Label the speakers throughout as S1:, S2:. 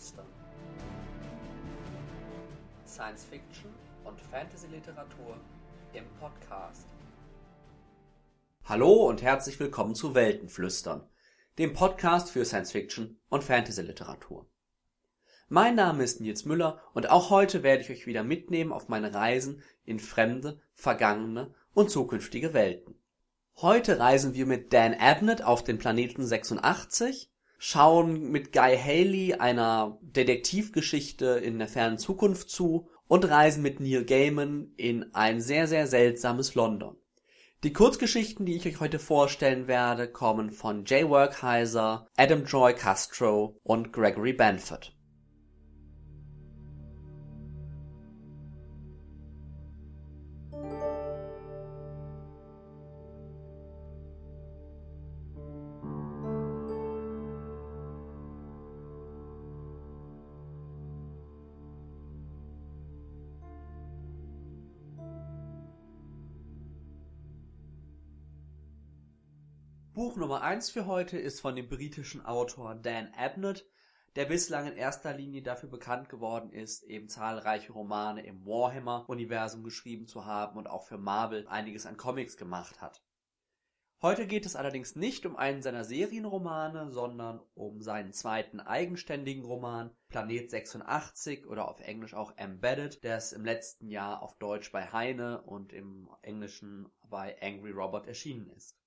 S1: Weltenflüstern. Science Fiction und Fantasy Literatur im Podcast. Hallo und herzlich willkommen zu Weltenflüstern, dem Podcast für Science Fiction und Fantasy Literatur. Mein Name ist Nils Müller und auch heute werde ich euch wieder mitnehmen auf meine Reisen in fremde, vergangene und zukünftige Welten. Heute reisen wir mit Dan Abnett auf den Planeten 86, schauen mit Guy Haley einer Detektivgeschichte in der fernen Zukunft zu und reisen mit Neil Gaiman in ein sehr, sehr seltsames London. Die Kurzgeschichten, die ich euch heute vorstellen werde, kommen von Jay Workheiser, Adam Joy Castro und Gregory Banford. Buch Nummer 1 für heute ist von dem britischen Autor Dan Abnett, der bislang in erster Linie dafür bekannt geworden ist, eben zahlreiche Romane im Warhammer-Universum geschrieben zu haben und auch für Marvel einiges an Comics gemacht hat. Heute geht es allerdings nicht um einen seiner Serienromane, sondern um seinen zweiten eigenständigen Roman Planet 86 oder auf Englisch auch Embedded, der es im letzten Jahr auf Deutsch bei Heine und im Englischen bei Angry Robot erschienen ist.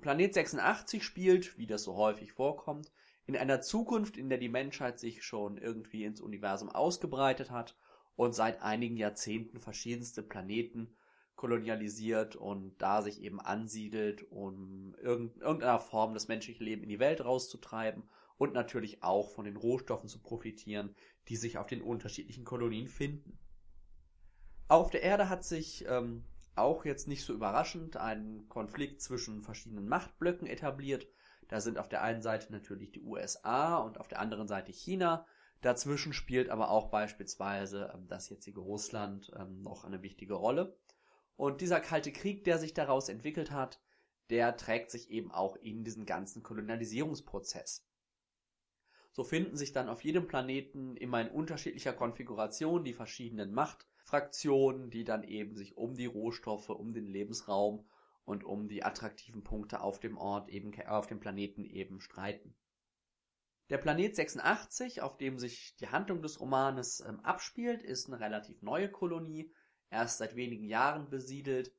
S1: Planet 86 spielt, wie das so häufig vorkommt, in einer Zukunft, in der die Menschheit sich schon irgendwie ins Universum ausgebreitet hat und seit einigen Jahrzehnten verschiedenste Planeten kolonialisiert und da sich eben ansiedelt, um irgendeiner Form das menschliche Leben in die Welt rauszutreiben und natürlich auch von den Rohstoffen zu profitieren, die sich auf den unterschiedlichen Kolonien finden. Auf der Erde hat sich ähm, auch jetzt nicht so überraschend ein Konflikt zwischen verschiedenen Machtblöcken etabliert. Da sind auf der einen Seite natürlich die USA und auf der anderen Seite China. Dazwischen spielt aber auch beispielsweise ähm, das jetzige Russland ähm, noch eine wichtige Rolle. Und dieser kalte Krieg, der sich daraus entwickelt hat, der trägt sich eben auch in diesen ganzen Kolonialisierungsprozess. So finden sich dann auf jedem Planeten immer in unterschiedlicher Konfiguration die verschiedenen Macht Fraktionen, die dann eben sich um die Rohstoffe, um den Lebensraum und um die attraktiven Punkte auf dem Ort eben, auf dem Planeten eben streiten. Der Planet 86, auf dem sich die Handlung des Romanes ähm, abspielt, ist eine relativ neue Kolonie, erst seit wenigen Jahren besiedelt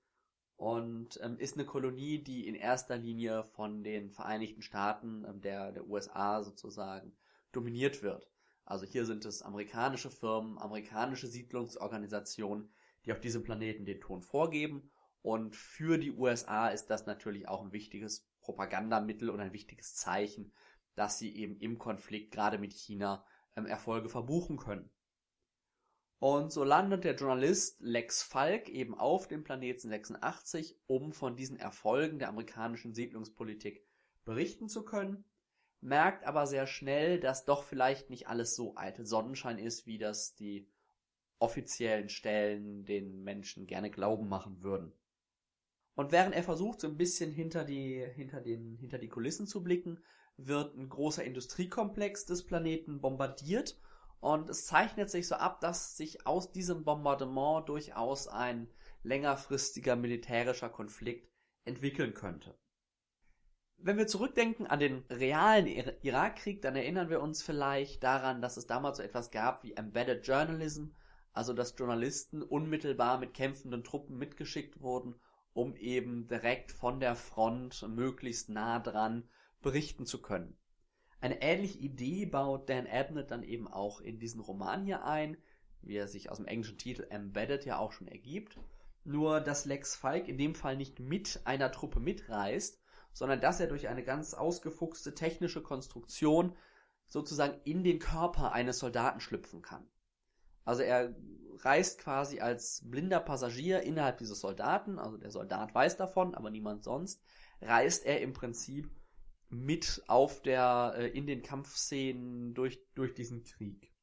S1: und ähm, ist eine Kolonie, die in erster Linie von den Vereinigten Staaten ähm, der, der USA sozusagen dominiert wird. Also hier sind es amerikanische Firmen, amerikanische Siedlungsorganisationen, die auf diesem Planeten den Ton vorgeben. Und für die USA ist das natürlich auch ein wichtiges Propagandamittel und ein wichtiges Zeichen, dass sie eben im Konflikt gerade mit China ähm, Erfolge verbuchen können. Und so landet der Journalist Lex Falk eben auf dem Planeten 86, um von diesen Erfolgen der amerikanischen Siedlungspolitik berichten zu können merkt aber sehr schnell, dass doch vielleicht nicht alles so eitel Sonnenschein ist, wie das die offiziellen Stellen den Menschen gerne glauben machen würden. Und während er versucht, so ein bisschen hinter die, hinter den, hinter die Kulissen zu blicken, wird ein großer Industriekomplex des Planeten bombardiert und es zeichnet sich so ab, dass sich aus diesem Bombardement durchaus ein längerfristiger militärischer Konflikt entwickeln könnte. Wenn wir zurückdenken an den realen Irakkrieg, dann erinnern wir uns vielleicht daran, dass es damals so etwas gab wie Embedded Journalism, also dass Journalisten unmittelbar mit kämpfenden Truppen mitgeschickt wurden, um eben direkt von der Front möglichst nah dran berichten zu können. Eine ähnliche Idee baut Dan Abnett dann eben auch in diesen Roman hier ein, wie er sich aus dem englischen Titel Embedded ja auch schon ergibt. Nur, dass Lex Falk in dem Fall nicht mit einer Truppe mitreist, sondern dass er durch eine ganz ausgefuchste technische Konstruktion sozusagen in den Körper eines Soldaten schlüpfen kann. Also er reist quasi als blinder Passagier innerhalb dieses Soldaten, also der Soldat weiß davon, aber niemand sonst, reist er im Prinzip mit auf der, äh, in den Kampfszenen durch, durch diesen Krieg.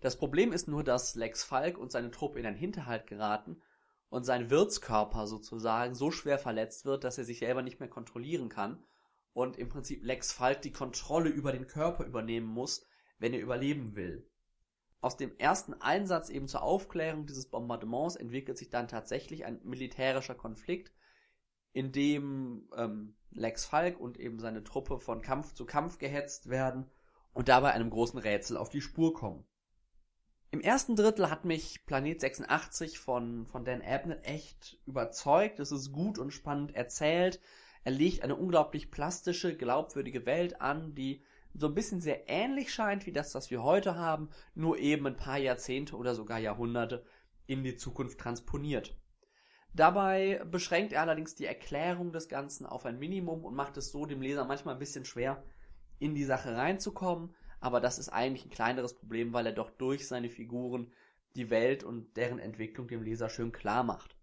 S1: Das Problem ist nur, dass Lex Falk und seine Truppe in einen Hinterhalt geraten und sein Wirtskörper sozusagen so schwer verletzt wird, dass er sich selber nicht mehr kontrollieren kann und im Prinzip Lex Falk die Kontrolle über den Körper übernehmen muss, wenn er überleben will. Aus dem ersten Einsatz eben zur Aufklärung dieses Bombardements entwickelt sich dann tatsächlich ein militärischer Konflikt, in dem ähm, Lex Falk und eben seine Truppe von Kampf zu Kampf gehetzt werden und dabei einem großen Rätsel auf die Spur kommen. Im ersten Drittel hat mich Planet 86 von, von Dan Abnett echt überzeugt. Es ist gut und spannend erzählt. Er legt eine unglaublich plastische, glaubwürdige Welt an, die so ein bisschen sehr ähnlich scheint wie das, was wir heute haben, nur eben ein paar Jahrzehnte oder sogar Jahrhunderte in die Zukunft transponiert. Dabei beschränkt er allerdings die Erklärung des Ganzen auf ein Minimum und macht es so dem Leser manchmal ein bisschen schwer, in die Sache reinzukommen, aber das ist eigentlich ein kleineres Problem, weil er doch durch seine Figuren die Welt und deren Entwicklung dem Leser schön klar macht.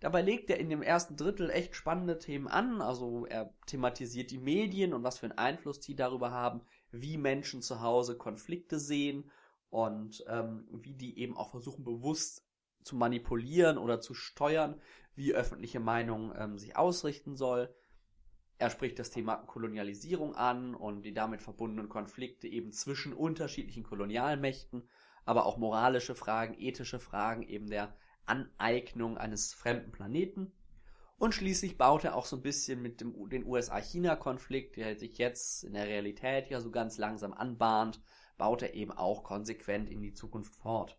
S1: Dabei legt er in dem ersten Drittel echt spannende Themen an, also er thematisiert die Medien und was für einen Einfluss die darüber haben, wie Menschen zu Hause Konflikte sehen und ähm, wie die eben auch versuchen bewusst zu manipulieren oder zu steuern, wie öffentliche Meinung ähm, sich ausrichten soll. Er spricht das Thema Kolonialisierung an und die damit verbundenen Konflikte eben zwischen unterschiedlichen Kolonialmächten, aber auch moralische Fragen, ethische Fragen eben der Aneignung eines fremden Planeten. Und schließlich baut er auch so ein bisschen mit dem den USA-China-Konflikt, der sich jetzt in der Realität ja so ganz langsam anbahnt, baut er eben auch konsequent in die Zukunft fort.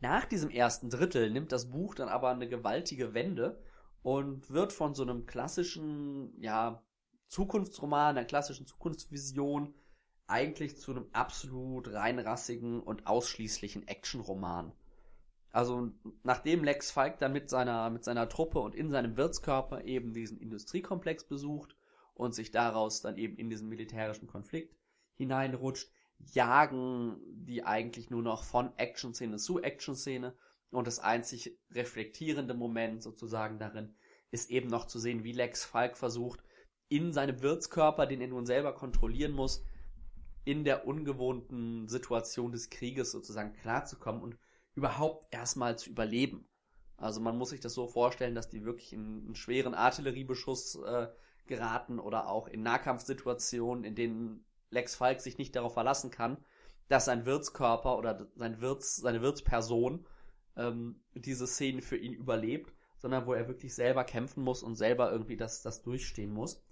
S1: Nach diesem ersten Drittel nimmt das Buch dann aber eine gewaltige Wende und wird von so einem klassischen, ja, Zukunftsroman, einer klassischen Zukunftsvision eigentlich zu einem absolut reinrassigen und ausschließlichen Actionroman. Also nachdem Lex Falk dann mit seiner, mit seiner Truppe und in seinem Wirtskörper eben diesen Industriekomplex besucht und sich daraus dann eben in diesen militärischen Konflikt hineinrutscht, jagen die eigentlich nur noch von Action-Szene zu Action-Szene und das einzig reflektierende Moment sozusagen darin ist eben noch zu sehen, wie Lex Falk versucht, in seinem Wirtskörper, den er nun selber kontrollieren muss, in der ungewohnten Situation des Krieges sozusagen klarzukommen und überhaupt erstmal zu überleben. Also man muss sich das so vorstellen, dass die wirklich in einen schweren Artilleriebeschuss äh, geraten oder auch in Nahkampfsituationen, in denen Lex Falk sich nicht darauf verlassen kann, dass sein Wirtskörper oder sein Wirts, seine Wirtsperson ähm, diese Szene für ihn überlebt, sondern wo er wirklich selber kämpfen muss und selber irgendwie das, das durchstehen muss.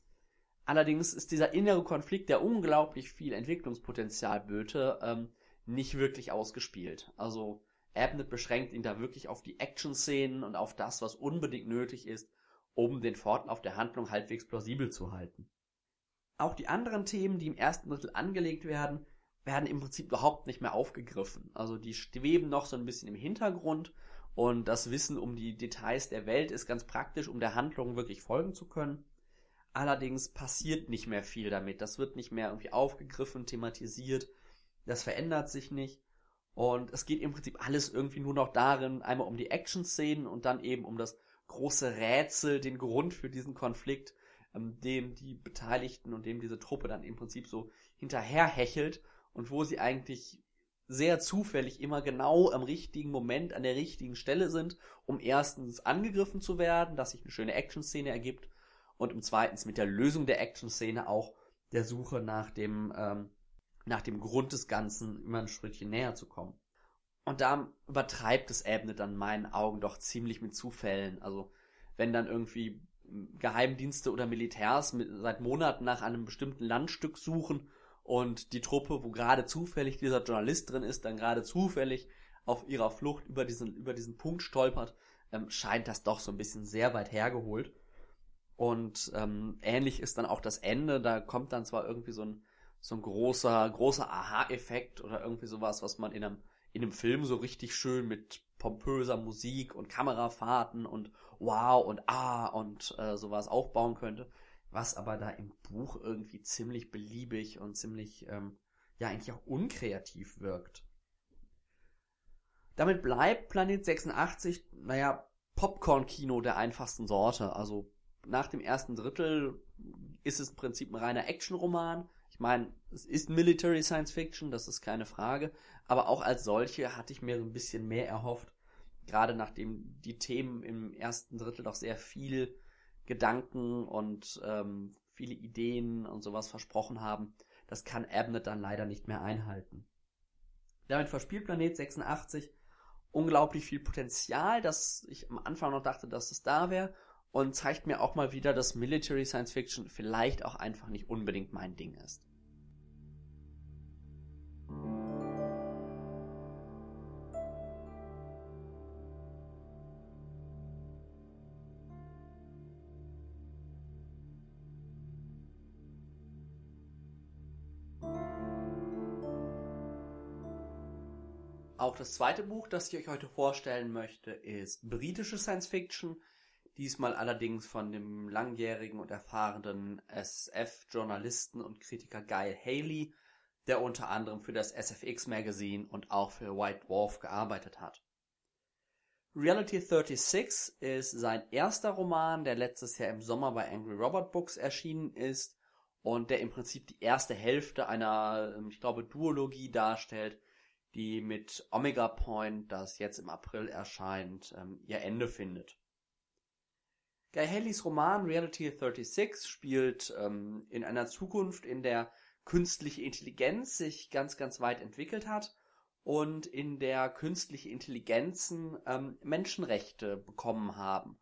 S1: Allerdings ist dieser innere Konflikt, der unglaublich viel Entwicklungspotenzial böte, ähm, nicht wirklich ausgespielt. Also Abnett beschränkt ihn da wirklich auf die Action-Szenen und auf das, was unbedingt nötig ist, um den Fortlauf der Handlung halbwegs plausibel zu halten. Auch die anderen Themen, die im ersten Drittel angelegt werden, werden im Prinzip überhaupt nicht mehr aufgegriffen. Also die schweben noch so ein bisschen im Hintergrund und das Wissen um die Details der Welt ist ganz praktisch, um der Handlung wirklich folgen zu können. Allerdings passiert nicht mehr viel damit. Das wird nicht mehr irgendwie aufgegriffen, thematisiert. Das verändert sich nicht. Und es geht im Prinzip alles irgendwie nur noch darin, einmal um die Action-Szenen und dann eben um das große Rätsel, den Grund für diesen Konflikt ähm, dem die Beteiligten und dem diese Truppe dann im Prinzip so hinterherhechelt und wo sie eigentlich sehr zufällig immer genau am richtigen Moment an der richtigen Stelle sind, um erstens angegriffen zu werden, dass sich eine schöne Action-Szene ergibt und um zweitens mit der Lösung der Action-Szene auch der Suche nach dem, ähm, nach dem Grund des Ganzen immer ein Schrittchen näher zu kommen. Und da übertreibt es Ebene dann in meinen Augen doch ziemlich mit Zufällen. Also wenn dann irgendwie Geheimdienste oder Militärs mit, seit Monaten nach einem bestimmten Landstück suchen und die Truppe, wo gerade zufällig dieser Journalist drin ist, dann gerade zufällig auf ihrer Flucht über diesen, über diesen Punkt stolpert, ähm, scheint das doch so ein bisschen sehr weit hergeholt. Und ähm, ähnlich ist dann auch das Ende, da kommt dann zwar irgendwie so ein, so ein großer, großer Aha-Effekt oder irgendwie sowas, was man in einem, in einem Film so richtig schön mit pompöser Musik und Kamerafahrten und wow und ah und äh, sowas aufbauen könnte, was aber da im Buch irgendwie ziemlich beliebig und ziemlich, ähm, ja, eigentlich auch unkreativ wirkt. Damit bleibt Planet 86, naja, Popcorn-Kino der einfachsten Sorte. Also nach dem ersten Drittel ist es im Prinzip ein reiner Action-Roman. Ich meine, es ist Military Science Fiction, das ist keine Frage. Aber auch als solche hatte ich mir so ein bisschen mehr erhofft gerade nachdem die Themen im ersten Drittel doch sehr viel Gedanken und ähm, viele Ideen und sowas versprochen haben, Das kann Abnett dann leider nicht mehr einhalten. Damit verspielt Planet 86 unglaublich viel Potenzial, dass ich am Anfang noch dachte, dass es da wäre und zeigt mir auch mal wieder, dass Military Science Fiction vielleicht auch einfach nicht unbedingt mein Ding ist. Das zweite Buch, das ich euch heute vorstellen möchte, ist britische Science Fiction. Diesmal allerdings von dem langjährigen und erfahrenen SF-Journalisten und Kritiker Guy Haley, der unter anderem für das SFX Magazine und auch für White Dwarf gearbeitet hat. Reality 36 ist sein erster Roman, der letztes Jahr im Sommer bei Angry Robot Books erschienen ist und der im Prinzip die erste Hälfte einer, ich glaube, Duologie darstellt, die mit Omega Point, das jetzt im April erscheint, ähm, ihr Ende findet. Guy Haleys Roman Reality 36 spielt ähm, in einer Zukunft, in der künstliche Intelligenz sich ganz, ganz weit entwickelt hat und in der künstliche Intelligenzen ähm, Menschenrechte bekommen haben.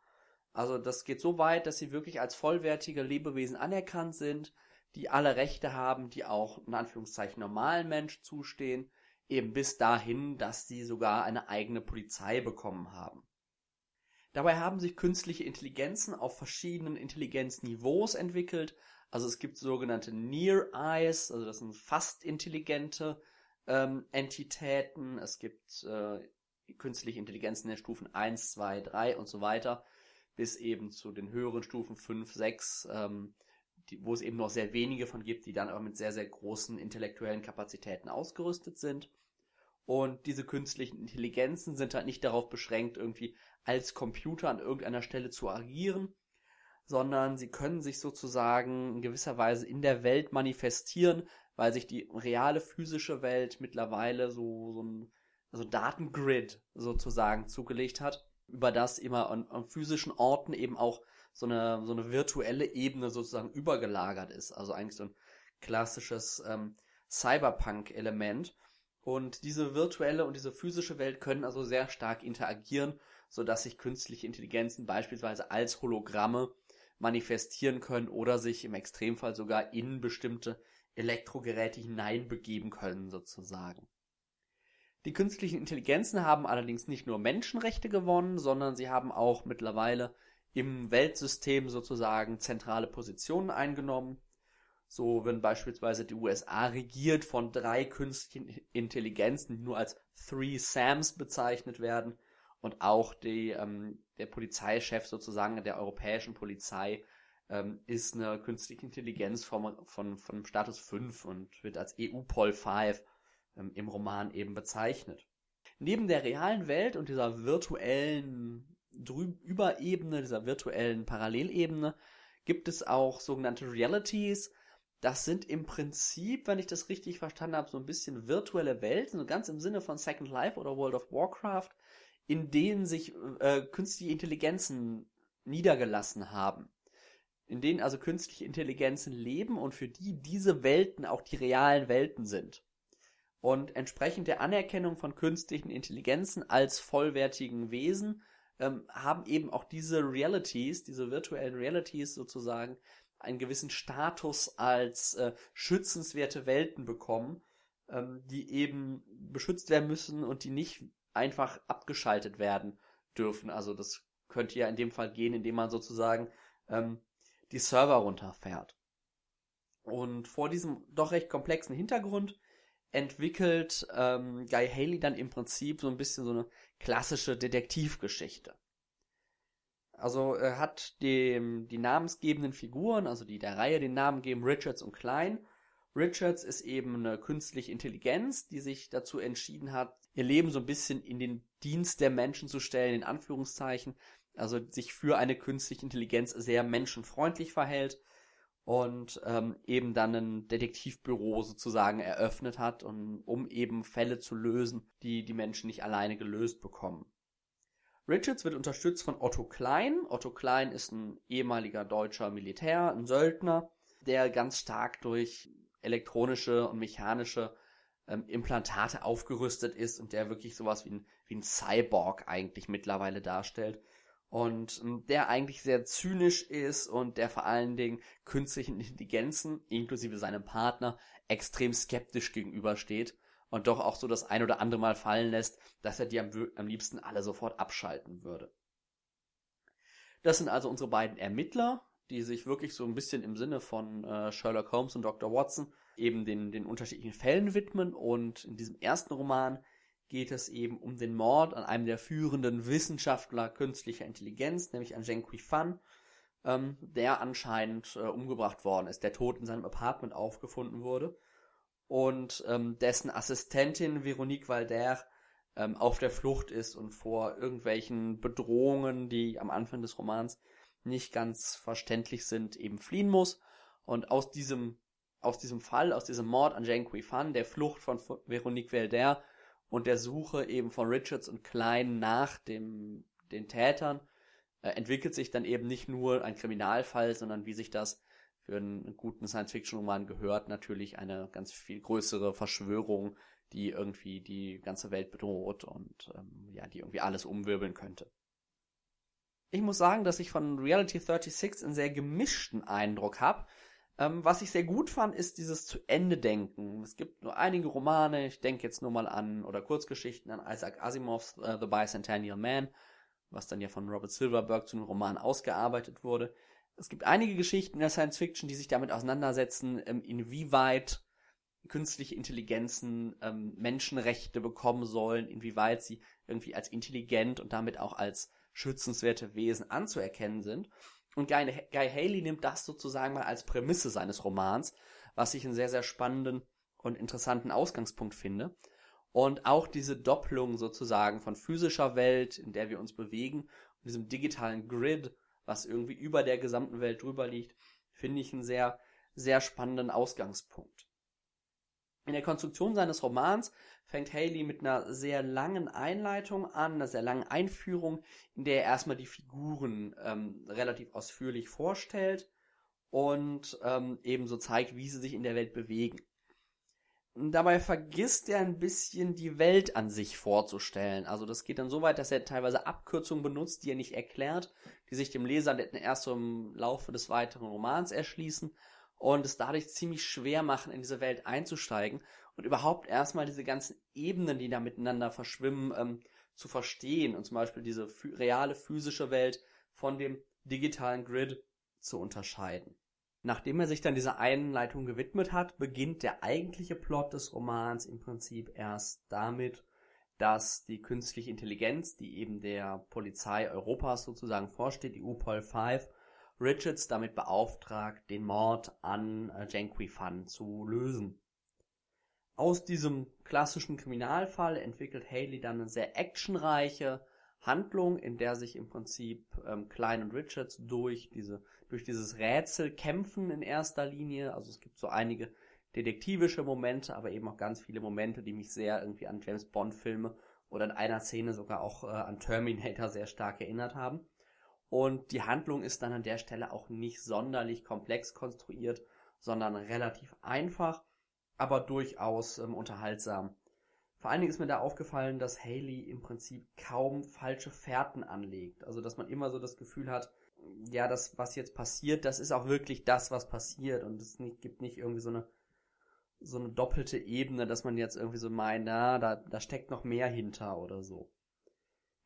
S1: Also das geht so weit, dass sie wirklich als vollwertige Lebewesen anerkannt sind, die alle Rechte haben, die auch in Anführungszeichen normalen Menschen zustehen, eben bis dahin, dass sie sogar eine eigene Polizei bekommen haben. Dabei haben sich künstliche Intelligenzen auf verschiedenen Intelligenzniveaus entwickelt. Also es gibt sogenannte Near Eyes, also das sind fast intelligente ähm, Entitäten. Es gibt äh, künstliche Intelligenzen der Stufen 1, 2, 3 und so weiter, bis eben zu den höheren Stufen 5, 6, ähm, die, wo es eben noch sehr wenige von gibt, die dann aber mit sehr, sehr großen intellektuellen Kapazitäten ausgerüstet sind. Und diese künstlichen Intelligenzen sind halt nicht darauf beschränkt, irgendwie als Computer an irgendeiner Stelle zu agieren, sondern sie können sich sozusagen in gewisser Weise in der Welt manifestieren, weil sich die reale physische Welt mittlerweile so, so ein also Datengrid sozusagen zugelegt hat, über das immer an, an physischen Orten eben auch so eine, so eine virtuelle Ebene sozusagen übergelagert ist. Also eigentlich so ein klassisches ähm, Cyberpunk-Element. Und diese virtuelle und diese physische Welt können also sehr stark interagieren, sodass sich künstliche Intelligenzen beispielsweise als Hologramme manifestieren können oder sich im Extremfall sogar in bestimmte Elektrogeräte hineinbegeben können, sozusagen. Die künstlichen Intelligenzen haben allerdings nicht nur Menschenrechte gewonnen, sondern sie haben auch mittlerweile im Weltsystem sozusagen zentrale Positionen eingenommen. So werden beispielsweise die USA regiert von drei künstlichen Intelligenzen, die nur als Three Sams bezeichnet werden. Und auch die, ähm, der Polizeichef sozusagen der europäischen Polizei ähm, ist eine künstliche Intelligenz vom, von, von Status 5 und wird als EU-Pol 5 ähm, im Roman eben bezeichnet. Neben der realen Welt und dieser virtuellen Überebene, dieser virtuellen Parallelebene, gibt es auch sogenannte Realities. Das sind im Prinzip, wenn ich das richtig verstanden habe, so ein bisschen virtuelle Welten, so ganz im Sinne von Second Life oder World of Warcraft, in denen sich äh, künstliche Intelligenzen niedergelassen haben. In denen also künstliche Intelligenzen leben und für die diese Welten auch die realen Welten sind. Und entsprechend der Anerkennung von künstlichen Intelligenzen als vollwertigen Wesen ähm, haben eben auch diese Realities, diese virtuellen Realities sozusagen, einen gewissen Status als äh, schützenswerte Welten bekommen, ähm, die eben beschützt werden müssen und die nicht einfach abgeschaltet werden dürfen. Also das könnte ja in dem Fall gehen, indem man sozusagen ähm, die Server runterfährt. Und vor diesem doch recht komplexen Hintergrund entwickelt ähm, Guy Haley dann im Prinzip so ein bisschen so eine klassische Detektivgeschichte. Also er hat dem, die namensgebenden Figuren, also die der Reihe den Namen geben, Richards und Klein. Richards ist eben eine künstliche Intelligenz, die sich dazu entschieden hat, ihr Leben so ein bisschen in den Dienst der Menschen zu stellen, in Anführungszeichen. Also sich für eine künstliche Intelligenz sehr menschenfreundlich verhält und ähm, eben dann ein Detektivbüro sozusagen eröffnet hat, und, um eben Fälle zu lösen, die die Menschen nicht alleine gelöst bekommen. Richards wird unterstützt von Otto Klein. Otto Klein ist ein ehemaliger deutscher Militär, ein Söldner, der ganz stark durch elektronische und mechanische ähm, Implantate aufgerüstet ist und der wirklich sowas wie ein, wie ein Cyborg eigentlich mittlerweile darstellt. Und ähm, der eigentlich sehr zynisch ist und der vor allen Dingen künstlichen Intelligenzen, inklusive seinem Partner, extrem skeptisch gegenübersteht und doch auch so das ein oder andere Mal fallen lässt, dass er die am, am liebsten alle sofort abschalten würde. Das sind also unsere beiden Ermittler, die sich wirklich so ein bisschen im Sinne von äh, Sherlock Holmes und Dr. Watson eben den, den unterschiedlichen Fällen widmen. Und in diesem ersten Roman geht es eben um den Mord an einem der führenden Wissenschaftler künstlicher Intelligenz, nämlich an Zheng Fan, ähm, der anscheinend äh, umgebracht worden ist, der tot in seinem Apartment aufgefunden wurde und ähm, dessen Assistentin Veronique Valder ähm, auf der Flucht ist und vor irgendwelchen Bedrohungen, die am Anfang des Romans nicht ganz verständlich sind, eben fliehen muss. Und aus diesem, aus diesem Fall, aus diesem Mord an Jean Fan, der Flucht von Veronique Valder und der Suche eben von Richards und Klein nach dem, den Tätern, äh, entwickelt sich dann eben nicht nur ein Kriminalfall, sondern wie sich das für einen guten Science-Fiction-Roman gehört, natürlich eine ganz viel größere Verschwörung, die irgendwie die ganze Welt bedroht und ähm, ja, die irgendwie alles umwirbeln könnte. Ich muss sagen, dass ich von Reality 36 einen sehr gemischten Eindruck habe. Ähm, was ich sehr gut fand, ist dieses zu Ende denken. Es gibt nur einige Romane, ich denke jetzt nur mal an, oder Kurzgeschichten an Isaac Asimovs uh, The Bicentennial Man, was dann ja von Robert Silverberg zu einem Roman ausgearbeitet wurde. Es gibt einige Geschichten in der Science Fiction, die sich damit auseinandersetzen, ähm, inwieweit künstliche Intelligenzen ähm, Menschenrechte bekommen sollen, inwieweit sie irgendwie als intelligent und damit auch als schützenswerte Wesen anzuerkennen sind. Und Guy, Guy Haley nimmt das sozusagen mal als Prämisse seines Romans, was ich einen sehr, sehr spannenden und interessanten Ausgangspunkt finde. Und auch diese Doppelung sozusagen von physischer Welt, in der wir uns bewegen, und diesem digitalen Grid, was irgendwie über der gesamten Welt drüber liegt, finde ich einen sehr, sehr spannenden Ausgangspunkt. In der Konstruktion seines Romans fängt Haley mit einer sehr langen Einleitung an, einer sehr langen Einführung, in der er erstmal die Figuren ähm, relativ ausführlich vorstellt und ähm, ebenso zeigt, wie sie sich in der Welt bewegen. Dabei vergisst er ein bisschen die Welt an sich vorzustellen. Also das geht dann so weit, dass er teilweise Abkürzungen benutzt, die er nicht erklärt, die sich dem Leser erst so im Laufe des weiteren Romans erschließen und es dadurch ziemlich schwer machen, in diese Welt einzusteigen und überhaupt erstmal diese ganzen Ebenen, die da miteinander verschwimmen, ähm, zu verstehen und zum Beispiel diese reale physische Welt von dem digitalen Grid zu unterscheiden. Nachdem er sich dann dieser Einleitung gewidmet hat, beginnt der eigentliche Plot des Romans im Prinzip erst damit, dass die künstliche Intelligenz, die eben der Polizei Europas sozusagen vorsteht, die UPOL 5, Richards damit beauftragt, den Mord an äh, Jenqui Fan zu lösen. Aus diesem klassischen Kriminalfall entwickelt Haley dann eine sehr actionreiche Handlung, in der sich im Prinzip ähm, Klein und Richards durch diese durch dieses Rätsel kämpfen in erster Linie. Also es gibt so einige detektivische Momente, aber eben auch ganz viele Momente, die mich sehr irgendwie an James Bond Filme oder in einer Szene sogar auch äh, an Terminator sehr stark erinnert haben. Und die Handlung ist dann an der Stelle auch nicht sonderlich komplex konstruiert, sondern relativ einfach, aber durchaus ähm, unterhaltsam. Vor allen Dingen ist mir da aufgefallen, dass Haley im Prinzip kaum falsche Fährten anlegt. Also, dass man immer so das Gefühl hat, ja, das, was jetzt passiert, das ist auch wirklich das, was passiert. Und es nicht, gibt nicht irgendwie so eine, so eine doppelte Ebene, dass man jetzt irgendwie so meint, na, da, da steckt noch mehr hinter oder so.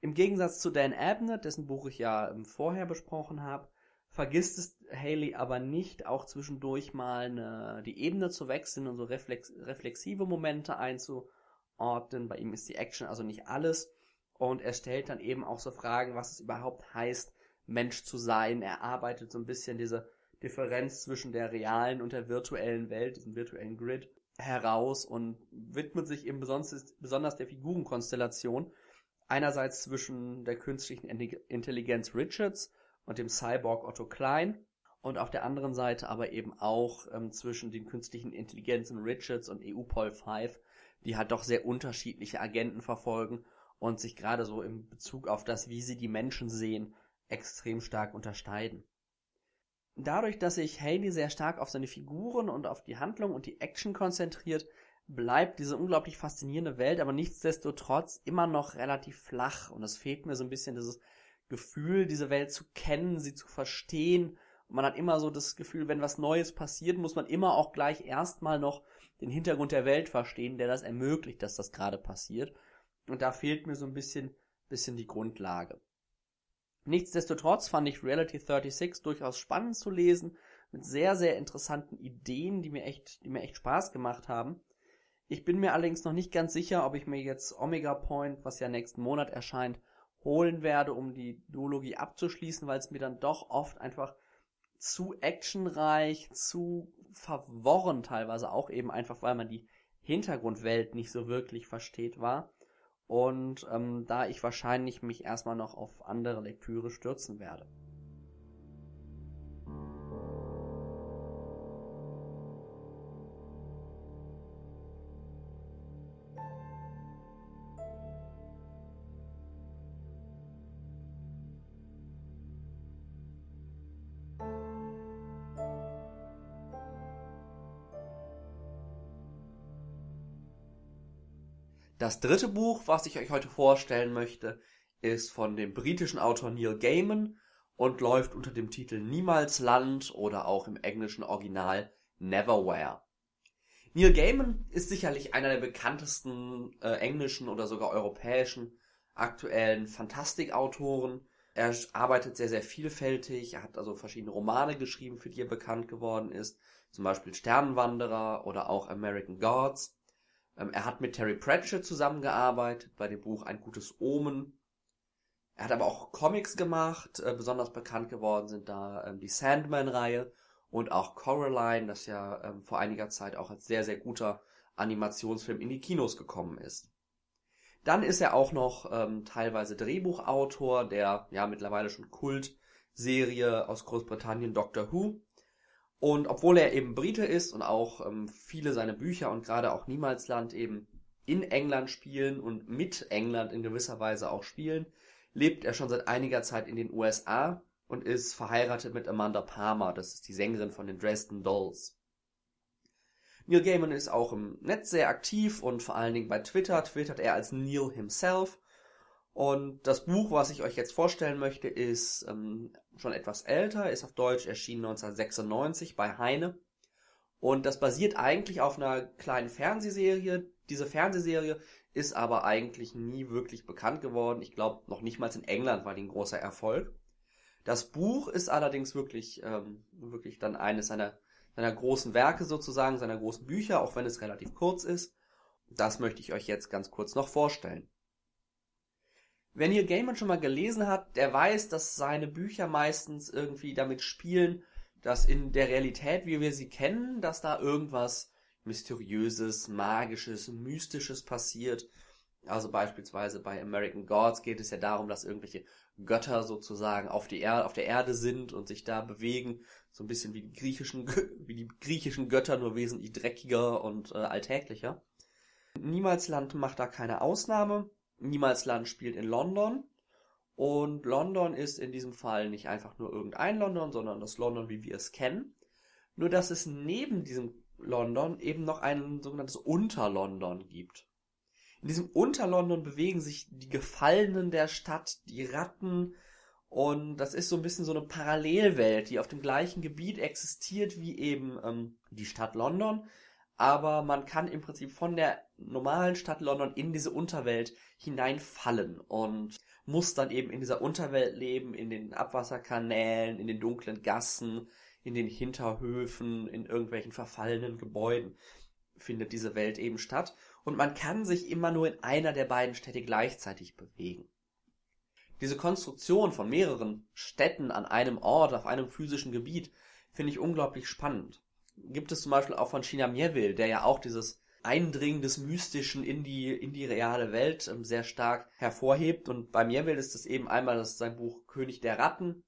S1: Im Gegensatz zu Dan Abnett, dessen Buch ich ja ähm, vorher besprochen habe, vergisst es Haley aber nicht, auch zwischendurch mal eine, die Ebene zu wechseln und so reflex, reflexive Momente einzuordnen. Bei ihm ist die Action also nicht alles. Und er stellt dann eben auch so Fragen, was es überhaupt heißt, Mensch zu sein. Er arbeitet so ein bisschen diese Differenz zwischen der realen und der virtuellen Welt, diesem virtuellen Grid, heraus und widmet sich eben besonders, besonders der Figurenkonstellation einerseits zwischen der künstlichen Intelligenz Richards und dem Cyborg Otto Klein und auf der anderen Seite aber eben auch ähm, zwischen den künstlichen Intelligenzen Richards und EUPOL 5, die halt doch sehr unterschiedliche Agenten verfolgen und sich gerade so im Bezug auf das, wie sie die Menschen sehen, extrem stark unterscheiden. dadurch, dass sich Haley sehr stark auf seine Figuren und auf die Handlung und die Action konzentriert, bleibt diese unglaublich faszinierende Welt aber nichtsdestotrotz immer noch relativ flach und es fehlt mir so ein bisschen dieses Gefühl, diese Welt zu kennen, sie zu verstehen. Und man hat immer so das Gefühl, wenn was Neues passiert, muss man immer auch gleich erstmal noch den Hintergrund der Welt verstehen, der das ermöglicht, dass das gerade passiert. Und da fehlt mir so ein bisschen, bisschen die Grundlage. Nichtsdestotrotz fand ich Reality 36 durchaus spannend zu lesen, mit sehr, sehr interessanten Ideen, die mir echt, die mir echt Spaß gemacht haben. Ich bin mir allerdings noch nicht ganz sicher, ob ich mir jetzt Omega Point, was ja nächsten Monat erscheint, holen werde, um die Duologie abzuschließen, weil es mir dann doch oft einfach zu actionreich, zu verworren teilweise auch eben einfach, weil man die Hintergrundwelt nicht so wirklich versteht war. Und ähm, da ich wahrscheinlich mich erstmal noch auf andere Lektüre stürzen werde. Das dritte Buch, was ich euch heute vorstellen möchte, ist von dem britischen Autor Neil Gaiman und läuft unter dem Titel Niemals Land oder auch im englischen Original Neverwhere. Neil Gaiman ist sicherlich einer der bekanntesten äh, englischen oder sogar europäischen aktuellen Fantastikautoren. Er arbeitet sehr, sehr vielfältig. Er hat also verschiedene Romane geschrieben, für die er bekannt geworden ist. Zum Beispiel Sternenwanderer oder auch American Gods. Ähm, er hat mit Terry Pratchett zusammengearbeitet bei dem Buch Ein gutes Omen. Er hat aber auch Comics gemacht. Äh, besonders bekannt geworden sind da ähm, die Sandman-Reihe und auch Coraline, das ja ähm, vor einiger Zeit auch als sehr, sehr guter Animationsfilm in die Kinos gekommen ist. Dann ist er auch noch ähm, teilweise Drehbuchautor der ja mittlerweile schon Kultserie aus Großbritannien Doctor Who und obwohl er eben Brite ist und auch ähm, viele seiner Bücher und gerade auch Niemalsland eben in England spielen und mit England in gewisser Weise auch spielen, lebt er schon seit einiger Zeit in den USA und ist verheiratet mit Amanda Palmer, das ist die Sängerin von den Dresden Dolls. Neil Gaiman ist auch im Netz sehr aktiv und vor allen Dingen bei Twitter twittert er als Neil himself und das Buch, was ich euch jetzt vorstellen möchte, ist ähm, schon etwas älter, ist auf Deutsch erschienen 1996 bei Heine. Und das basiert eigentlich auf einer kleinen Fernsehserie. Diese Fernsehserie ist aber eigentlich nie wirklich bekannt geworden. Ich glaube, noch nicht mal in England war die ein großer Erfolg. Das Buch ist allerdings wirklich, ähm, wirklich dann eines seiner, seiner großen Werke sozusagen, seiner großen Bücher, auch wenn es relativ kurz ist. Das möchte ich euch jetzt ganz kurz noch vorstellen. Wenn ihr Gaiman schon mal gelesen habt, der weiß, dass seine Bücher meistens irgendwie damit spielen, dass in der Realität, wie wir sie kennen, dass da irgendwas Mysteriöses, Magisches, Mystisches passiert. Also beispielsweise bei American Gods geht es ja darum, dass irgendwelche Götter sozusagen auf, die er auf der Erde sind und sich da bewegen. So ein bisschen wie die griechischen, wie die griechischen Götter, nur wesentlich dreckiger und äh, alltäglicher. Niemalsland macht da keine Ausnahme. Niemalsland spielt in London. Und London ist in diesem Fall nicht einfach nur irgendein London, sondern das London, wie wir es kennen. Nur dass es neben diesem London eben noch ein sogenanntes Unterlondon gibt. In diesem Unterlondon bewegen sich die Gefallenen der Stadt, die Ratten, und das ist so ein bisschen so eine Parallelwelt, die auf dem gleichen Gebiet existiert wie eben ähm, die Stadt London, aber man kann im Prinzip von der normalen Stadt London in diese Unterwelt hineinfallen und muss dann eben in dieser Unterwelt leben, in den Abwasserkanälen, in den dunklen Gassen, in den Hinterhöfen, in irgendwelchen verfallenen Gebäuden findet diese Welt eben statt und man kann sich immer nur in einer der beiden Städte gleichzeitig bewegen. Diese Konstruktion von mehreren Städten an einem Ort, auf einem physischen Gebiet, finde ich unglaublich spannend gibt es zum Beispiel auch von China Mieville, der ja auch dieses Eindringen des Mystischen in die, in die reale Welt ähm, sehr stark hervorhebt. Und bei Mieville ist es eben einmal das sein Buch König der Ratten,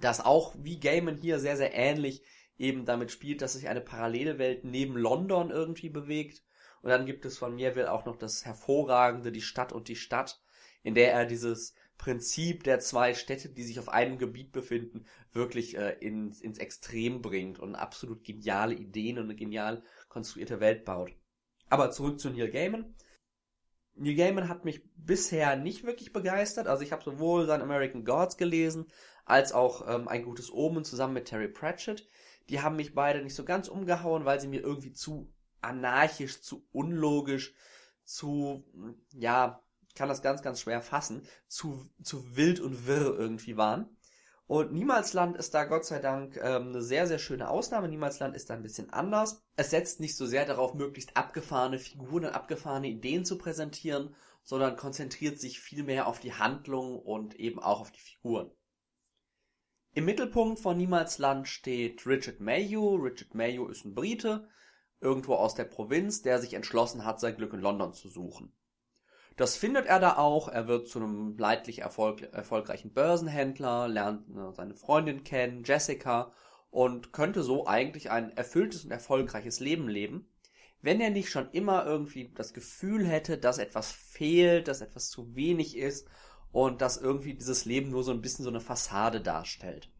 S1: das auch wie Gaiman hier sehr, sehr ähnlich eben damit spielt, dass sich eine Parallelwelt neben London irgendwie bewegt. Und dann gibt es von Mieville auch noch das hervorragende Die Stadt und die Stadt, in der er dieses Prinzip der zwei Städte, die sich auf einem Gebiet befinden, wirklich äh, ins, ins Extrem bringt und absolut geniale Ideen und eine genial konstruierte Welt baut. Aber zurück zu Neil Gaiman. Neil Gaiman hat mich bisher nicht wirklich begeistert. Also ich habe sowohl sein American Gods gelesen, als auch ähm, ein gutes Omen zusammen mit Terry Pratchett. Die haben mich beide nicht so ganz umgehauen, weil sie mir irgendwie zu anarchisch, zu unlogisch, zu, ja, kann das ganz, ganz schwer fassen, zu, zu wild und wirr irgendwie waren. Und Niemalsland ist da Gott sei Dank ähm, eine sehr, sehr schöne Ausnahme. Niemalsland ist da ein bisschen anders. Es setzt nicht so sehr darauf, möglichst abgefahrene Figuren und abgefahrene Ideen zu präsentieren, sondern konzentriert sich viel mehr auf die Handlung und eben auch auf die Figuren. Im Mittelpunkt von Niemalsland steht Richard Mayhew. Richard Mayhew ist ein Brite, irgendwo aus der Provinz, der sich entschlossen hat, sein Glück in London zu suchen. Das findet er da auch. Er wird zu einem leidlich erfolg erfolgreichen Börsenhändler, lernt ne, seine Freundin kennen, Jessica, und könnte so eigentlich ein erfülltes und erfolgreiches Leben leben, wenn er nicht schon immer irgendwie das Gefühl hätte, dass etwas fehlt, dass etwas zu wenig ist und dass irgendwie dieses Leben nur so ein bisschen so eine Fassade darstellt.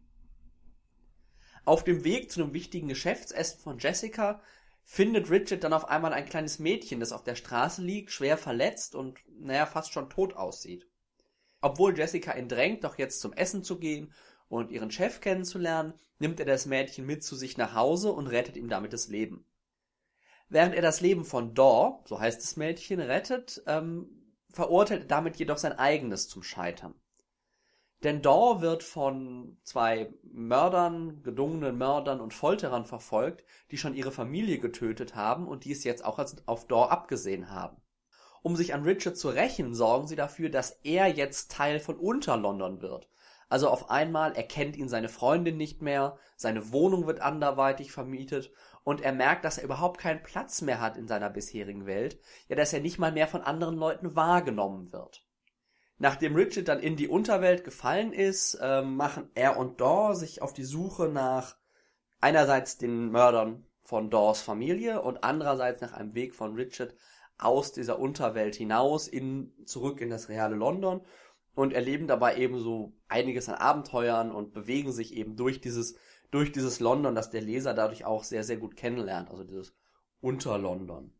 S1: Auf dem Weg zu einem wichtigen Geschäftsessen von Jessica findet Richard dann auf einmal ein kleines Mädchen, das auf der Straße liegt, schwer verletzt und, naja, fast schon tot aussieht. Obwohl Jessica ihn drängt, doch jetzt zum Essen zu gehen und ihren Chef kennenzulernen, nimmt er das Mädchen mit zu sich nach Hause und rettet ihm damit das Leben. Während er das Leben von Daw, so heißt das Mädchen, rettet, ähm, verurteilt er damit jedoch sein eigenes zum Scheitern. Denn Daw wird von zwei Mördern, gedungenen Mördern und Folterern verfolgt, die schon ihre Familie getötet haben und die es jetzt auch als auf Daw abgesehen haben. Um sich an Richard zu rächen, sorgen sie dafür, dass er jetzt Teil von Unterlondon wird. Also auf einmal erkennt ihn seine Freundin nicht mehr, seine Wohnung wird anderweitig vermietet und er merkt, dass er überhaupt keinen Platz mehr hat in seiner bisherigen Welt, ja, dass er nicht mal mehr von anderen Leuten wahrgenommen wird. Nachdem Richard dann in die Unterwelt gefallen ist, äh, machen er und Daw sich auf die Suche nach einerseits den Mördern von Daws Familie und andererseits nach einem Weg von Richard aus dieser Unterwelt hinaus in zurück in das reale London und erleben dabei eben so einiges an Abenteuern und bewegen sich eben durch dieses durch dieses London, das der Leser dadurch auch sehr sehr gut kennenlernt, also dieses Unter-London.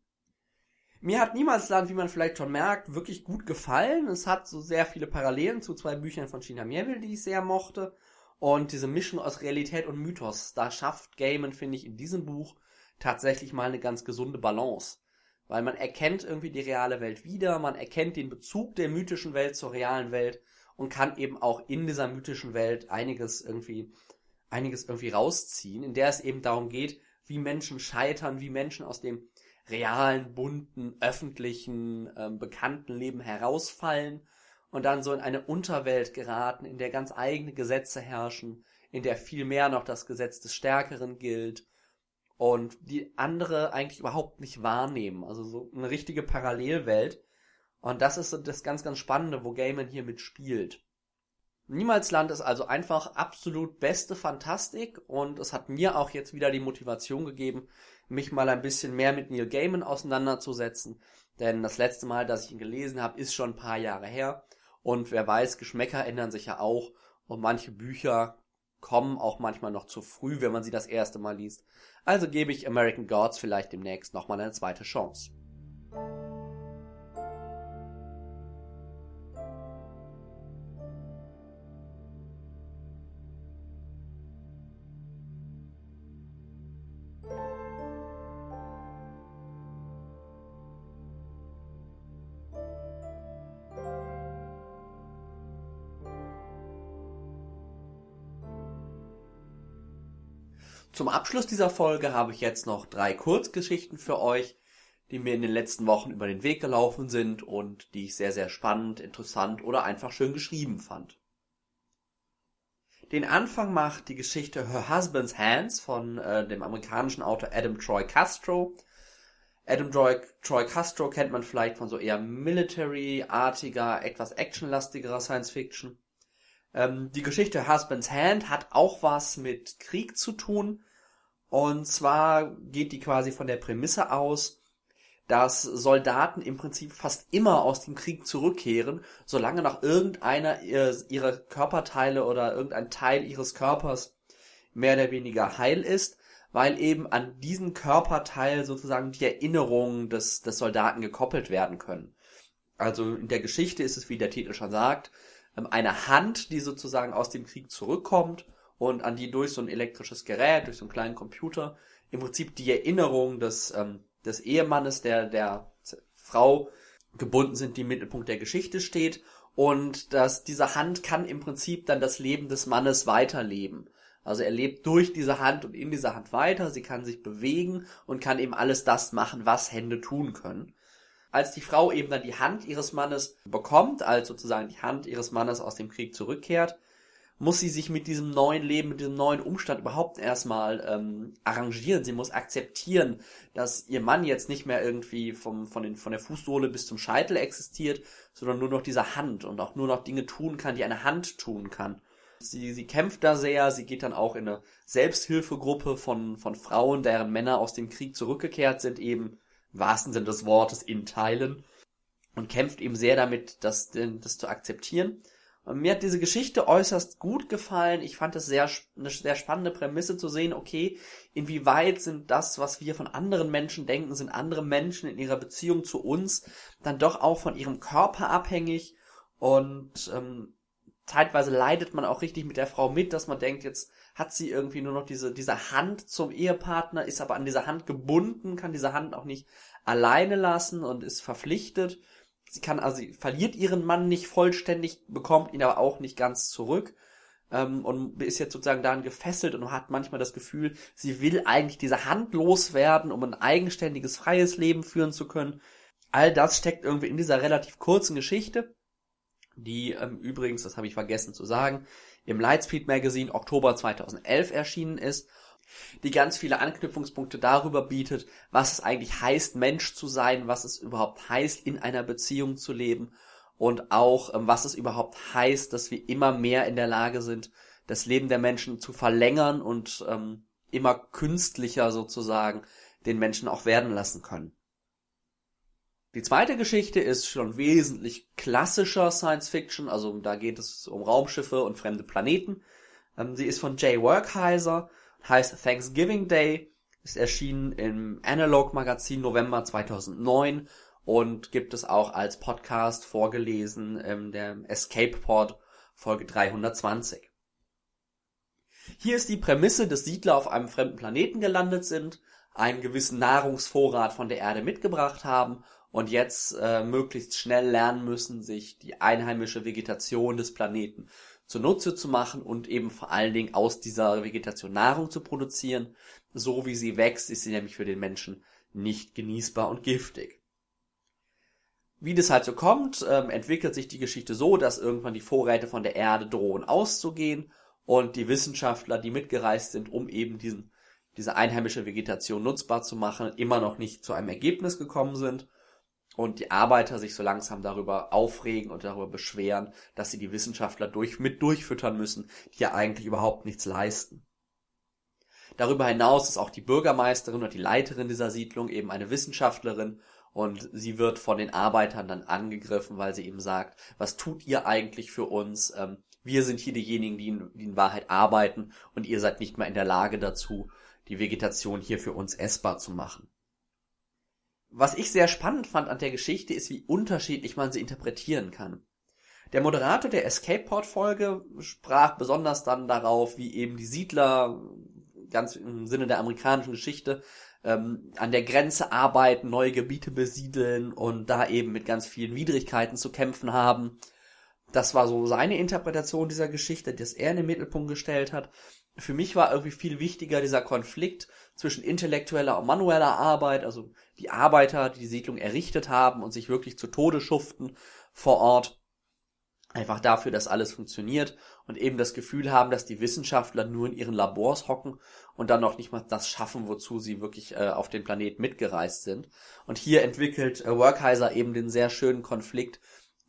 S1: Mir hat Niemalsland, wie man vielleicht schon merkt, wirklich gut gefallen. Es hat so sehr viele Parallelen zu zwei Büchern von China Mieville, die ich sehr mochte. Und diese Mischung aus Realität und Mythos, da schafft Gaiman, finde ich, in diesem Buch tatsächlich mal eine ganz gesunde Balance. Weil man erkennt irgendwie die reale Welt wieder, man erkennt den Bezug der mythischen Welt zur realen Welt und kann eben auch in dieser mythischen Welt einiges irgendwie, einiges irgendwie rausziehen, in der es eben darum geht, wie Menschen scheitern, wie Menschen aus dem realen, bunten, öffentlichen, ähm, bekannten Leben herausfallen und dann so in eine Unterwelt geraten, in der ganz eigene Gesetze herrschen, in der viel mehr noch das Gesetz des Stärkeren gilt und die andere eigentlich überhaupt nicht wahrnehmen. Also so eine richtige Parallelwelt. Und das ist so das ganz, ganz Spannende, wo Gaiman hier mitspielt. Niemalsland ist also einfach absolut beste Fantastik und es hat mir auch jetzt wieder die Motivation gegeben, mich mal ein bisschen mehr mit Neil Gaiman auseinanderzusetzen. Denn das letzte Mal, dass ich ihn gelesen habe, ist schon ein paar Jahre her. Und wer weiß, Geschmäcker ändern sich ja auch. Und manche Bücher kommen auch manchmal noch zu früh, wenn man sie das erste Mal liest. Also gebe ich American Gods vielleicht demnächst nochmal eine zweite Chance. Zum Abschluss dieser Folge habe ich jetzt noch drei Kurzgeschichten für euch, die mir in den letzten Wochen über den Weg gelaufen sind und die ich sehr, sehr spannend, interessant oder einfach schön geschrieben fand. Den Anfang macht die Geschichte Her Husband's Hands von äh, dem amerikanischen Autor Adam Troy Castro. Adam Troy, Troy Castro kennt man vielleicht von so eher military-artiger, etwas actionlastigerer Science Fiction. Ähm, die Geschichte Husband's Hand hat auch was mit Krieg zu tun, und zwar geht die quasi von der Prämisse aus, dass Soldaten im Prinzip fast immer aus dem Krieg zurückkehren, solange noch irgendeiner ihrer Körperteile oder irgendein Teil ihres Körpers mehr oder weniger heil ist, weil eben an diesen Körperteil sozusagen die Erinnerungen des, des Soldaten gekoppelt werden können. Also in der Geschichte ist es, wie der Titel schon sagt, ähm, eine Hand, die sozusagen aus dem Krieg zurückkommt und an die durch so ein elektrisches Gerät, durch so einen kleinen Computer im Prinzip die Erinnerung des, ähm, des Ehemannes, der, der Frau gebunden sind, die im Mittelpunkt der Geschichte steht. Und dass diese Hand kann im Prinzip dann das Leben des Mannes weiterleben. Also er lebt durch diese Hand und in dieser Hand weiter, sie kann sich bewegen und kann eben alles das machen, was Hände tun können. Als die Frau eben dann die Hand ihres Mannes bekommt, als sozusagen die Hand ihres Mannes aus dem Krieg zurückkehrt, muss sie sich mit diesem neuen Leben, mit diesem neuen Umstand überhaupt erstmal ähm, arrangieren. Sie muss akzeptieren, dass ihr Mann jetzt nicht mehr irgendwie vom, von, den, von der Fußsohle bis zum Scheitel existiert, sondern nur noch diese Hand und auch nur noch Dinge tun kann, die eine Hand tun kann. Sie, sie kämpft da sehr, sie geht dann auch in eine Selbsthilfegruppe von, von Frauen, deren Männer aus dem Krieg zurückgekehrt sind, eben im wahrsten Sinne des Wortes in Teilen und kämpft eben sehr damit, das, das zu akzeptieren. Mir hat diese Geschichte äußerst gut gefallen. Ich fand es sehr, eine sehr spannende Prämisse zu sehen, okay, inwieweit sind das, was wir von anderen Menschen denken, sind andere Menschen in ihrer Beziehung zu uns dann doch auch von ihrem Körper abhängig und ähm, zeitweise leidet man auch richtig mit der Frau mit, dass man denkt, jetzt hat sie irgendwie nur noch diese, diese Hand zum Ehepartner, ist aber an dieser Hand gebunden, kann diese Hand auch nicht alleine lassen und ist verpflichtet. Sie kann also, sie verliert ihren Mann nicht vollständig, bekommt ihn aber auch nicht ganz zurück ähm, und ist jetzt sozusagen daran gefesselt und hat manchmal das Gefühl, sie will eigentlich diese Hand loswerden, um ein eigenständiges, freies Leben führen zu können. All das steckt irgendwie in dieser relativ kurzen Geschichte, die ähm, übrigens, das habe ich vergessen zu sagen, im Lightspeed Magazine Oktober 2011 erschienen ist die ganz viele Anknüpfungspunkte darüber bietet, was es eigentlich heißt, Mensch zu sein, was es überhaupt heißt, in einer Beziehung zu leben und auch, ähm, was es überhaupt heißt, dass wir immer mehr in der Lage sind, das Leben der Menschen zu verlängern und ähm, immer künstlicher sozusagen den Menschen auch werden lassen können. Die zweite Geschichte ist schon wesentlich klassischer Science Fiction, also da geht es um Raumschiffe und fremde Planeten. Ähm, sie ist von Jay Workheiser heißt Thanksgiving Day, ist erschienen im Analog Magazin November 2009 und gibt es auch als Podcast vorgelesen in der Escape Pod Folge 320. Hier ist die Prämisse, dass Siedler auf einem fremden Planeten gelandet sind, einen gewissen Nahrungsvorrat von der Erde mitgebracht haben und jetzt äh, möglichst schnell lernen müssen, sich die einheimische Vegetation des Planeten zunutze zu machen und eben vor allen Dingen aus dieser Vegetation Nahrung zu produzieren. So wie sie wächst, ist sie nämlich für den Menschen nicht genießbar und giftig. Wie das halt so kommt, ähm, entwickelt sich die Geschichte so, dass irgendwann die Vorräte von der Erde drohen auszugehen und die Wissenschaftler, die mitgereist sind, um eben diesen, diese einheimische Vegetation nutzbar zu machen, immer noch nicht zu einem Ergebnis gekommen sind und die Arbeiter sich so langsam darüber aufregen und darüber beschweren, dass sie die Wissenschaftler durch, mit durchfüttern müssen, die ja eigentlich überhaupt nichts leisten. Darüber hinaus ist auch die Bürgermeisterin und die Leiterin dieser Siedlung eben eine Wissenschaftlerin und sie wird von den Arbeitern dann angegriffen, weil sie eben sagt, was tut ihr eigentlich für uns? Ähm, wir sind hier diejenigen, die in, die in Wahrheit arbeiten und ihr seid nicht mehr in der Lage dazu, die Vegetation hier für uns essbar zu machen. Was ich sehr spannend fand an der Geschichte ist, wie unterschiedlich man sie interpretieren kann. Der Moderator der Escape Pod Folge sprach besonders dann darauf, wie eben die Siedler ganz im Sinne der amerikanischen Geschichte ähm, an der Grenze arbeiten, neue Gebiete besiedeln und da eben mit ganz vielen Widrigkeiten zu kämpfen haben. Das war so seine Interpretation dieser Geschichte, die er in den Mittelpunkt gestellt hat. Für mich war irgendwie viel wichtiger dieser Konflikt zwischen intellektueller und manueller Arbeit, also die Arbeiter, die die Siedlung errichtet haben und sich wirklich zu Tode schuften vor Ort, einfach dafür, dass alles funktioniert und eben das Gefühl haben, dass die Wissenschaftler nur in ihren Labors hocken und dann noch nicht mal das schaffen, wozu sie wirklich äh, auf den Planeten mitgereist sind. Und hier entwickelt äh, Workheiser eben den sehr schönen Konflikt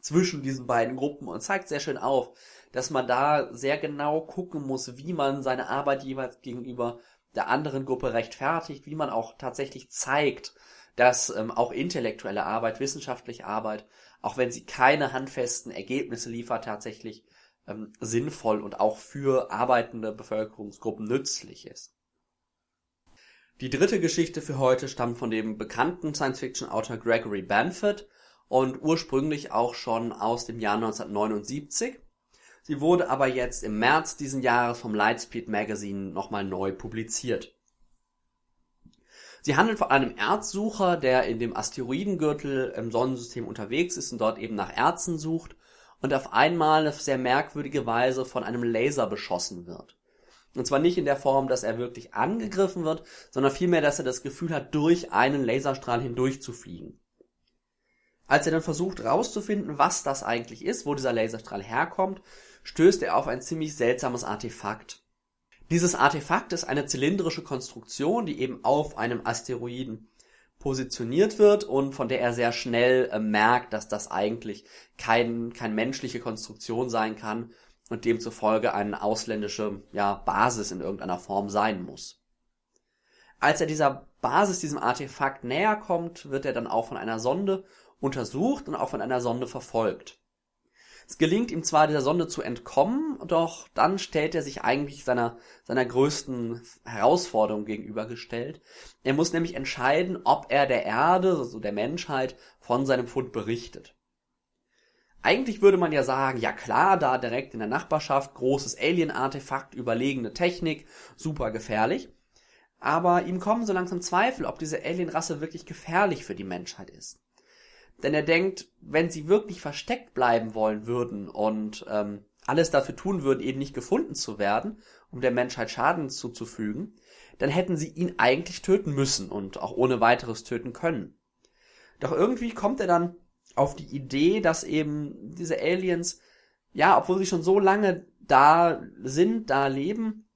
S1: zwischen diesen beiden Gruppen und zeigt sehr schön auf, dass man da sehr genau gucken muss, wie man seine Arbeit jeweils gegenüber der anderen Gruppe rechtfertigt, wie man auch tatsächlich zeigt, dass ähm, auch intellektuelle Arbeit, wissenschaftliche Arbeit, auch wenn sie keine handfesten Ergebnisse liefert, tatsächlich ähm, sinnvoll und auch für arbeitende Bevölkerungsgruppen nützlich ist. Die dritte Geschichte für heute stammt von dem bekannten Science-Fiction-Autor Gregory Banford und ursprünglich auch schon aus dem Jahr 1979. Sie wurde aber jetzt im März diesen Jahres vom Lightspeed Magazine nochmal neu publiziert. Sie handelt von einem Erzsucher, der in dem Asteroidengürtel im Sonnensystem unterwegs ist und dort eben nach Erzen sucht und auf einmal auf sehr merkwürdige Weise von einem Laser beschossen wird. Und zwar nicht in der Form, dass er wirklich angegriffen wird, sondern vielmehr, dass er das Gefühl hat, durch einen Laserstrahl hindurch zu fliegen. Als er dann versucht herauszufinden, was das eigentlich ist, wo dieser Laserstrahl herkommt, stößt er auf ein ziemlich seltsames Artefakt. Dieses Artefakt ist eine zylindrische Konstruktion, die eben auf einem Asteroiden positioniert wird und von der er sehr schnell äh, merkt, dass das eigentlich kein, kein menschliche Konstruktion sein kann und demzufolge eine ausländische ja, Basis in irgendeiner Form sein muss. Als er dieser Basis, diesem Artefakt näher kommt, wird er dann auch von einer Sonde untersucht und auch von einer Sonde verfolgt. Es gelingt ihm zwar, dieser Sonde zu entkommen, doch dann stellt er sich eigentlich seiner, seiner größten Herausforderung gegenübergestellt. Er muss nämlich entscheiden, ob er der Erde, also der Menschheit, von seinem Fund berichtet. Eigentlich würde man ja sagen, ja klar, da direkt in der Nachbarschaft, großes Alien-Artefakt, überlegene Technik, super gefährlich. Aber ihm kommen so langsam Zweifel, ob diese Alien-Rasse wirklich gefährlich für die Menschheit ist. Denn er denkt, wenn sie wirklich versteckt bleiben wollen würden und ähm, alles dafür tun würden, eben nicht gefunden zu werden, um der Menschheit Schaden zuzufügen, dann hätten sie ihn eigentlich töten müssen und auch ohne weiteres töten können. Doch irgendwie kommt er dann auf die Idee, dass eben diese Aliens, ja, obwohl sie schon so lange da sind, da leben,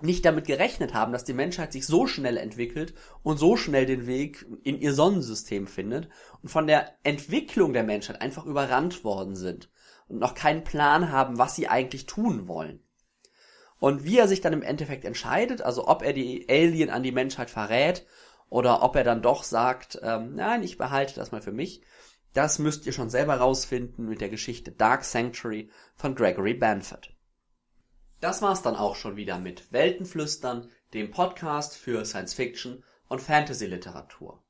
S1: nicht damit gerechnet haben, dass die Menschheit sich so schnell entwickelt und so schnell den Weg in ihr Sonnensystem findet und von der Entwicklung der Menschheit einfach überrannt worden sind und noch keinen Plan haben, was sie eigentlich tun wollen. Und wie er sich dann im Endeffekt entscheidet, also ob er die Alien an die Menschheit verrät oder ob er dann doch sagt, ähm, nein, ich behalte das mal für mich, das müsst ihr schon selber rausfinden mit der Geschichte Dark Sanctuary von Gregory Banford. Das war's dann auch schon wieder mit Weltenflüstern, dem Podcast für Science Fiction und Fantasy Literatur.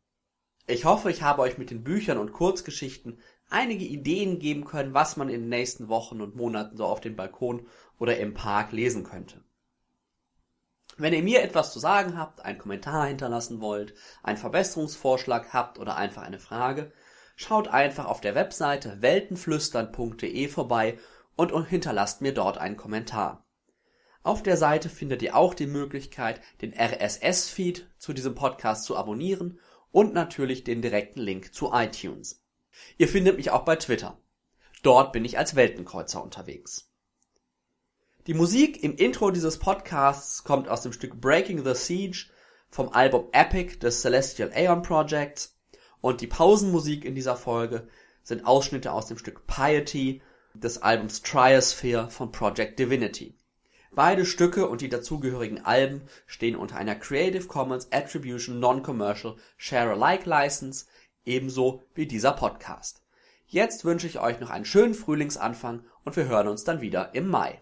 S1: Ich hoffe, ich habe euch mit den Büchern und Kurzgeschichten einige Ideen geben können, was man in den nächsten Wochen und Monaten so auf dem Balkon oder im Park lesen könnte. Wenn ihr mir etwas zu sagen habt, einen Kommentar hinterlassen wollt, einen Verbesserungsvorschlag habt oder einfach eine Frage, schaut einfach auf der Webseite weltenflüstern.de vorbei und hinterlasst mir dort einen Kommentar. Auf der Seite findet ihr auch die Möglichkeit, den RSS-Feed zu diesem Podcast zu abonnieren und natürlich den direkten Link zu iTunes. Ihr findet mich auch bei Twitter. Dort bin ich als Weltenkreuzer unterwegs. Die Musik im Intro dieses Podcasts kommt aus dem Stück Breaking the Siege vom Album Epic des Celestial Aeon Projects und die Pausenmusik in dieser Folge sind Ausschnitte aus dem Stück Piety des Albums Triosphere von Project Divinity. Beide Stücke und die dazugehörigen Alben stehen unter einer Creative Commons Attribution Non-Commercial Share-alike License, ebenso wie dieser Podcast. Jetzt wünsche ich euch noch einen schönen Frühlingsanfang und wir hören uns dann wieder im Mai.